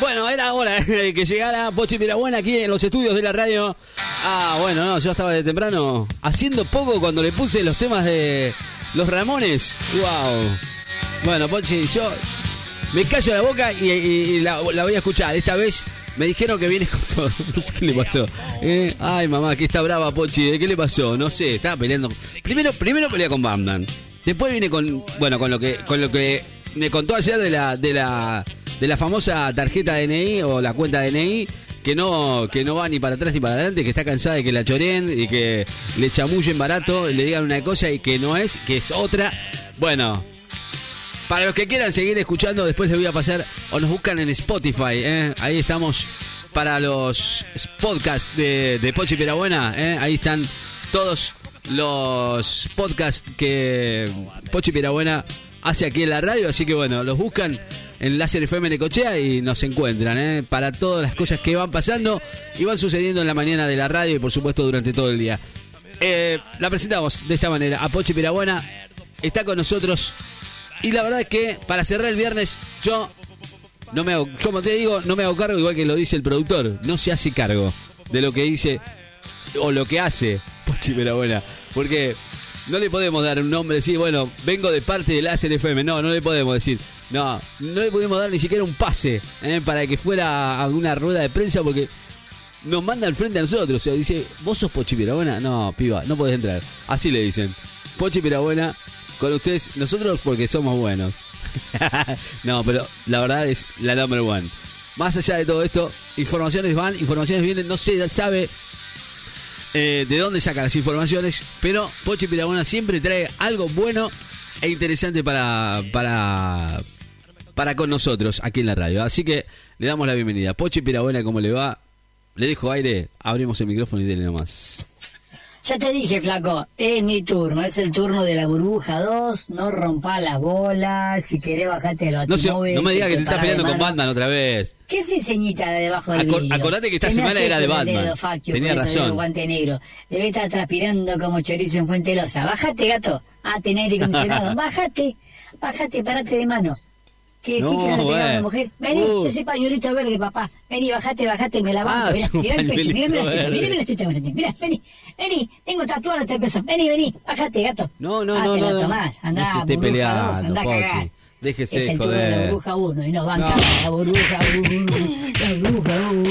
Bueno, era hora de que llegara Pochi Pirabuena aquí en los estudios de la radio. Ah, bueno, no, yo estaba de temprano haciendo poco cuando le puse los temas de los Ramones. ¡Wow! Bueno, Pochi, yo me callo la boca y, la, voy a escuchar. Esta vez me dijeron que viene con todo. No sé qué le pasó. Eh, ay, mamá, que está brava, Pochi. ¿De qué le pasó? No sé, estaba peleando. Primero, primero pelea con Batman. Después viene con, bueno, con lo que, con lo que me contó ayer de la, de la, de la famosa tarjeta DNI o la cuenta DNI que no, que no va ni para atrás ni para adelante, que está cansada de que la choren y que le chamullen barato, le digan una cosa y que no es, que es otra. Bueno, para los que quieran seguir escuchando, después les voy a pasar o nos buscan en Spotify. ¿eh? Ahí estamos para los podcasts de, de Pochi Pirabuena. ¿eh? Ahí están todos los podcasts que Pochi Pirabuena hace aquí en la radio. Así que bueno, los buscan en Láser FM Necochea y nos encuentran ¿eh? para todas las cosas que van pasando y van sucediendo en la mañana de la radio y por supuesto durante todo el día. Eh, la presentamos de esta manera. A Pochi Pirabuena está con nosotros y la verdad es que para cerrar el viernes, yo no me hago, como te digo, no me hago cargo, igual que lo dice el productor. No se hace cargo de lo que dice o lo que hace Pochi Perabuena. Porque no le podemos dar un nombre, decir, bueno, vengo de parte del Láser FM. No, no le podemos decir. No, no le podemos dar ni siquiera un pase ¿eh? para que fuera a rueda de prensa porque nos manda al frente a nosotros. O sea, dice, ¿vos sos Pochi Pirabuena? No, piba, no podés entrar. Así le dicen. Pochi Pirabuena con ustedes, nosotros porque somos buenos. no, pero la verdad es la number one. Más allá de todo esto, informaciones van, informaciones vienen, no se sabe eh, de dónde saca las informaciones, pero Pochi Pirabuena siempre trae algo bueno e interesante para, para, para con nosotros aquí en la radio. Así que le damos la bienvenida. Pochi Pirabuena, ¿cómo le va? Le dejo aire, abrimos el micrófono y dele nomás. Ya te dije, flaco, es mi turno, es el turno de la burbuja 2, no rompa las bolas, si querés bajate los No, se- no me digas que te estás peleando con Batman otra vez. ¿Qué es enseñita de debajo del Acor- vidrio? acordate que esta ¿Qué me semana era de Batman. dedo, Facio, Tenía razón. guante negro? Debe estar transpirando como chorizo en Fuente Losa. Bájate, gato. Ah, tener aire acondicionado. Bájate, bájate, parate de mano. ¿Qué decís No, que no te pegaba bueno. una mujer? Vení, Uh. yo soy pañuelito verde, papá. Vení, bajate, bajate, me la banco. Ah, mirá, mirá el pecho, mirá, las tetas, mirá, las tetas, mirá, vení, vení, tengo tatuado este peso. Vení, vení, bájate, gato. No, no, ah, no, te no. la tomás, andá, no se esté burbuja peleando, dos, andá a cagar. Déjese Es el turno de la burbuja 1 y nos banca No. la burbuja 1, la burbuja 1,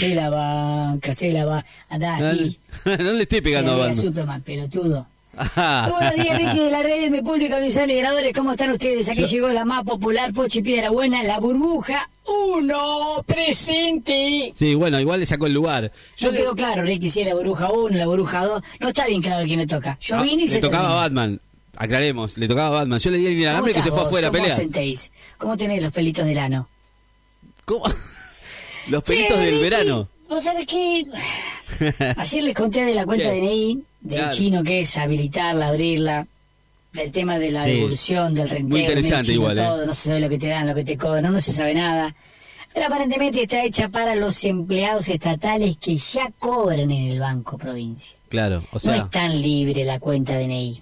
se la banca, se la va. Andá, No, Gil. no le esté pegando a. Superman, pelotudo. Buenos días, Ricky de la red de mi público, mis admiradores. ¿Cómo están ustedes? Aquí llegó la más popular, Pochi Piedra Buena, la burbuja 1, presente. Sí, bueno, igual le sacó el lugar. Yo le, quedó claro, Ricky, si es la burbuja 1, la burbuja 2. No está bien claro quién le toca. Yo Ah, vine y le se tocaba a terminó. Batman. Aclaremos, le tocaba a Batman. Yo le di el ¿Cómo alambre que se fue afuera a ¿Cómo pelear. sentéis? ¿Cómo tenés los pelitos del ano? ¿Cómo? Los pelitos Che, del Ricky, verano. ¿Vos sabés qué? Ayer les conté de la cuenta ¿Qué? DNI, del Claro. chino que es habilitarla, abrirla, del tema de la Sí. devolución, del rentero, Muy interesante igual, ¿eh? todo, no se sabe lo que te dan, lo que te cobran, no se sabe nada. Pero aparentemente está hecha para los empleados estatales que ya cobran en el Banco Provincia. Claro, o no es tan libre la cuenta DNI.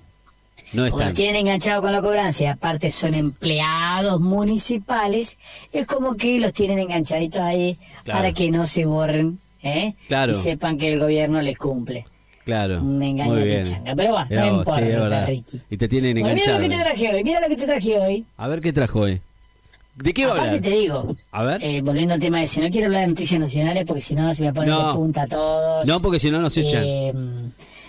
no lo tienen enganchado con la cobranza y aparte son empleados municipales, es como que los tienen enganchaditos ahí Claro. para que no se borren ¿eh? Claro. y sepan que el gobierno les cumple. Claro. Un engaño Muy de bien. pichanga. Pero bueno, Mirá no vos, importa, sí, es verdad. Ricky. Y te tienen Bueno, mira lo enganchado. que te traje hoy, mira lo que te traje hoy. A ver qué trajo hoy. ¿De qué va a Aparte hablar? te digo, A ver. eh, volviendo al tema de si no quiero hablar de noticias nacionales porque si no se me ponen No. de punta a todos. No, porque si no nos echan. Eh,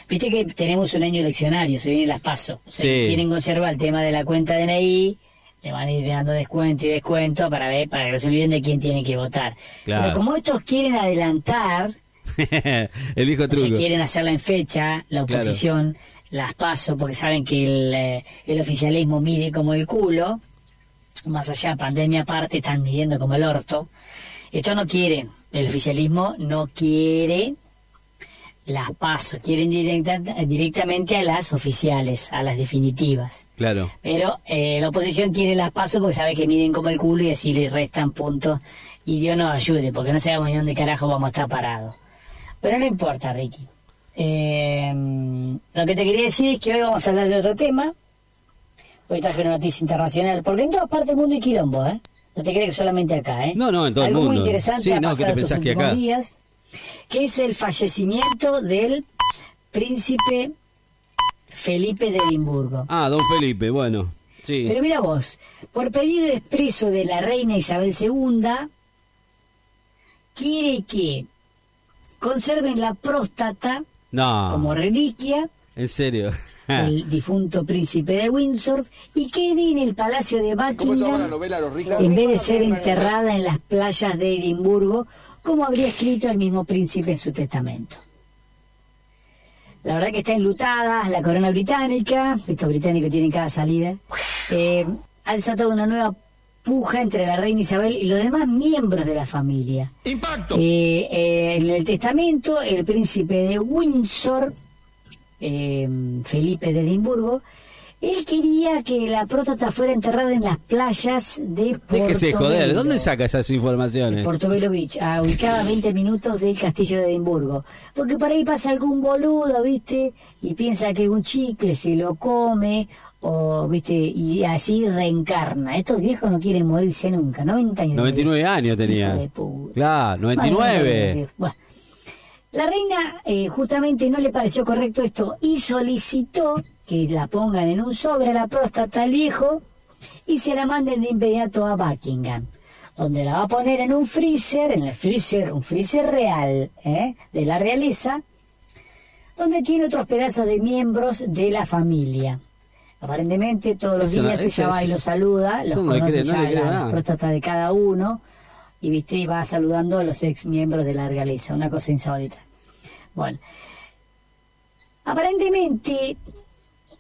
Viste que tenemos un año eleccionario, se vienen las pasos. O sea, Sí. quieren conservar el tema de la cuenta DNI, le van a ir dando descuento y descuento para ver, para que no se olviden de quién tiene que votar. Claro. Pero como estos quieren adelantar, el viejo o sea, truco. quieren hacerla en fecha, la Claro. oposición las paso porque saben que el, eh, el oficialismo mide como el culo, más allá, pandemia aparte, están midiendo como el orto. Esto no quieren, el oficialismo no quiere las paso, quieren directa- directamente a las oficiales, a las definitivas. Claro. Pero eh, la oposición quiere las pasos porque sabe que miden como el culo y así les restan puntos. Y Dios nos ayude, porque no sabemos ni dónde carajo vamos a estar parados. Pero no importa, Ricky. Eh, lo que te quería decir es que hoy vamos a hablar de otro tema. Hoy traje una noticia internacional, porque en todas partes del mundo hay quilombo, ¿eh? No te crees que solamente acá, ¿eh? No, no, en todo el Algo muy mundo. interesante Sí, ha no, ¿qué te pasado estos últimos acá? días, que es el fallecimiento del príncipe Felipe de Edimburgo. Ah, don Felipe, bueno. Sí. Pero mira vos, por pedido expreso de la reina Isabel II, quiere que conserven la próstata no, como reliquia en serio. del difunto príncipe de Windsor y quede en el palacio de ¿Cómo se llama la Buckingham novela Los ricos? en vez de ser enterrada en las playas de Edimburgo, como habría escrito el mismo príncipe en su testamento. La verdad que está enlutada la corona británica, estos británicos tienen cada salida, eh, ha desatado una nueva puja entre la reina Isabel y los demás miembros de la familia. ¡Impacto! Eh, eh, en el testamento, el príncipe de Windsor, eh, Felipe de Edimburgo, él quería que la próstata fuera enterrada en las playas de Déjese joder, Portobelo. ¿dónde saca esas informaciones? Portobelo Beach, a ubicada a 20 minutos del castillo de Edimburgo. Porque por ahí pasa algún boludo, ¿viste? Y piensa que es un chicle, se lo come, o, ¿viste? Y así reencarna. Estos viejos no quieren morirse nunca. 90 años. 99 años tenía. de. Claro, 99. Bueno, la reina eh, justamente no le pareció correcto esto y solicitó que la pongan en un sobre a la próstata al viejo y se la manden de inmediato a Buckingham, donde la va a poner en un freezer, en el freezer, un freezer real, ¿eh? de la realeza, donde tiene otros pedazos de miembros de la familia. Aparentemente todos los Eso no- días eso ella va y los saluda, los no conoce no ya creo la- próstatas de cada uno y viste y va saludando a los ex miembros de la realeza, una cosa insólita. Bueno, aparentemente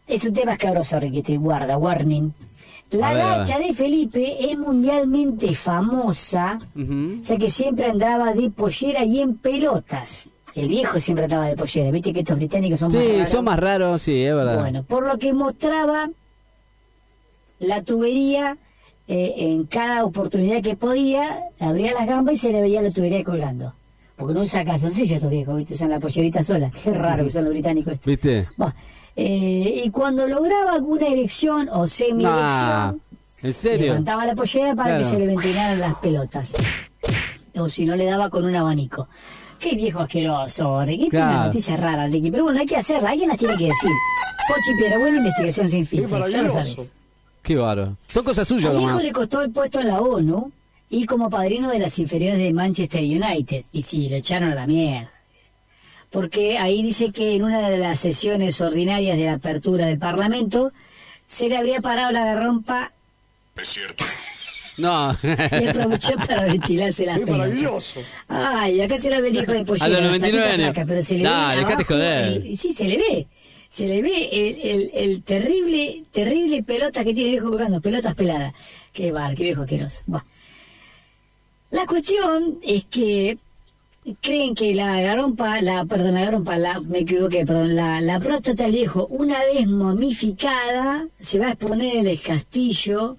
es un tema escabroso, Riquete, guarda, warning. La ver, gacha de Felipe es mundialmente famosa, Ujú. ya que siempre andaba de pollera y en pelotas. El viejo siempre andaba de pollera, viste que estos británicos son más Sí, raros. son más raros, sí, es verdad. Bueno, por lo que mostraba la tubería eh, en cada oportunidad que podía, abría las gambas y se le veía la tubería colgando. Porque no usa calzoncillo estos viejos, ¿viste? usan la pollerita sola. Qué raro que son los británicos estos. ¿Viste? Bueno, eh, y cuando lograba alguna erección o semi-erección, Nah, ¿En serio? levantaba la pollera para Claro. que se le ventilaran las pelotas. O si no, le daba con un abanico. Qué viejo asqueroso, Ricky. Esta es una Claro. noticia rara, Ricky. Pero bueno, hay que hacerla. Alguien las tiene que decir. Pochi Piedra, buena investigación sin filtro. Ya lo sabes. Qué bárbaro. Son cosas suyas Al viejo nomás. le costó el puesto en la ONU y como padrino de las inferiores de Manchester United. Y sí, lo echaron a la mierda. Porque ahí dice que en una de las sesiones ordinarias de la apertura del Parlamento se le habría parado la garrompa No. y aprovechó para ventilarse las pelotas. maravilloso! Ay, acá se la ve el hijo de pollera. A los la 99 patita años. flaca, pero se le Dale, ve dejate joder. el- sí, se le ve. Se le ve el, el, el terrible, terrible pelota que tiene el viejo jugando. Pelotas peladas. Qué bar, qué viejo asqueroso. Buah. La cuestión es que creen que la garompa, la, perdón, la garompa, la, me equivoqué, perdón, la, la próstata del viejo, una vez momificada, se va a exponer en el castillo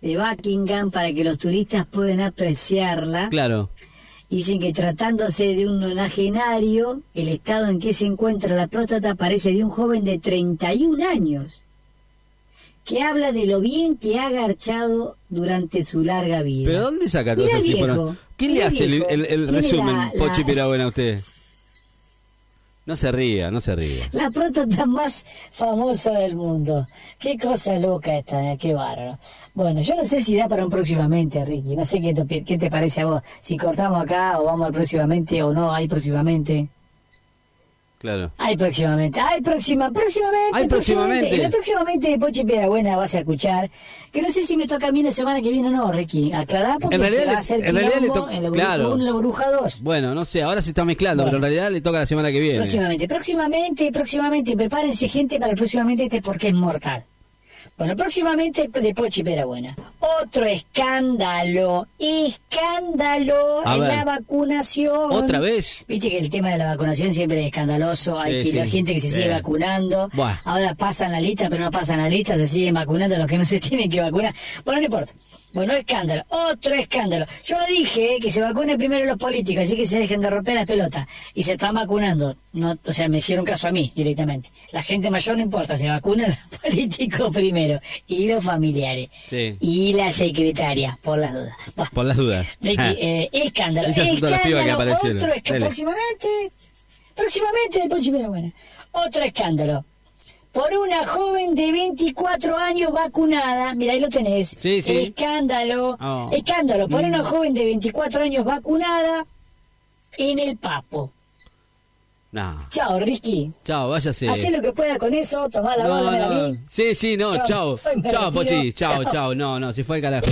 de Buckingham para que los turistas puedan apreciarla. Claro. Dicen que tratándose de un nonagenario, el estado en que se encuentra la próstata parece de un joven de 31 años, que habla de lo bien que ha garchado durante su larga vida. ¿Pero dónde saca todas esas? ¿Quién le hace el, el- resumen, la- la- Pochi Pirabuena, a usted? No se ría, no se ría. La próstata más famosa del mundo. Qué cosa loca esta, eh, qué bárbaro. Bueno, yo no sé si da para un próximamente, Ricky. No sé qué te, qué te parece a vos. Si cortamos acá o vamos al próximamente o no, hay próximamente. Claro. Hay próximamente, hay próxima, próximamente, Hay próximamente. Próximamente de Pochi Buena vas a escuchar, que no sé si me toca a mí la semana que viene o no, Ricky. Aclará porque En realidad se va a hacer en realidad le en la, claro. bruja, en la bruja 2. Bueno, no sé, ahora se está mezclando, Bueno. pero en realidad le toca la semana que viene. Próximamente, próximamente, próximamente, prepárense gente para el próximamente este porque es mortal. Bueno, próximamente de Pochi Buena. Otro escándalo, escándalo A en ver. la vacunación. ¿Otra vez? Viste que el tema de la vacunación siempre es escandaloso, hay Sí, que la sí. gente que se sigue vacunando, Buah. ahora pasan la lista, pero no pasan la lista, se siguen vacunando los que no se tienen que vacunar. Bueno, no importa. Bueno, escándalo, otro escándalo. Yo lo dije, eh, que se vacunen primero los políticos, así que se dejen de romper las pelotas. Y se están vacunando. No, o sea, me hicieron caso a mí directamente. La gente mayor no importa, se vacunan los políticos primero. Y los familiares. Sí. Y la secretaria, por las dudas. Por las dudas. Ricky, Ah. eh, escándalo. Escándalo. Otro escándalo. Próximamente, próximamente de Pochi Buena. Otro escándalo. Por una joven de 24 años vacunada, mira ahí lo tenés. Sí, sí. Escándalo. Oh. Escándalo. Por una joven de 24 años vacunada en el Papo. No. Chao, Ricky. Chao, váyase. Hacé lo que pueda con eso, tomá la No, bola, la no. Sí, sí, no, Chao. chao. Pochi. Chao, Chao. chao. No, no, se fue al carajo.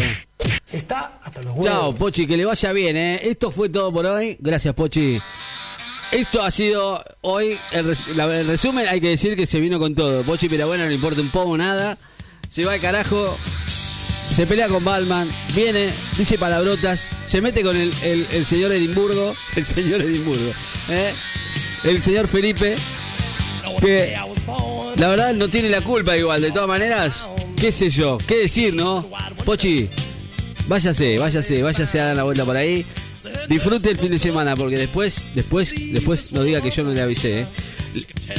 Está hasta los huevos. Chao, Pochi, que le vaya bien, ¿eh? Esto fue todo por hoy. Gracias, Pochi. Esto ha sido hoy, el, resumen, hay que decir que se vino con todo. Pochi Pirabuena no importa un poco nada. Se va al carajo, se pelea con Batman, viene, dice palabrotas, se mete con el señor Edimburgo, el señor Edimburgo, ¿eh? el señor Felipe, que la verdad no tiene la culpa igual, de todas maneras, qué sé yo, qué decir, ¿no? Pochi, váyase, váyase, váyase a dar la vuelta por ahí. Disfrute el fin de semana, porque después, después, después no diga que yo no le avisé. ¿eh?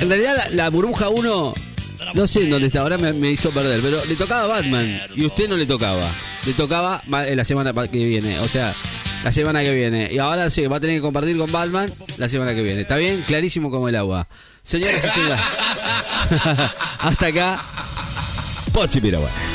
En realidad la, burbuja 1, no sé en dónde está, ahora me, hizo perder, pero le tocaba Batman y usted no le tocaba. Le tocaba eh, la semana que viene, o sea, la semana que viene. Y ahora sí, va a tener que compartir con Batman la semana que viene. ¿Está bien? Clarísimo como el agua. Señores, hasta acá, Pochi Piraguay.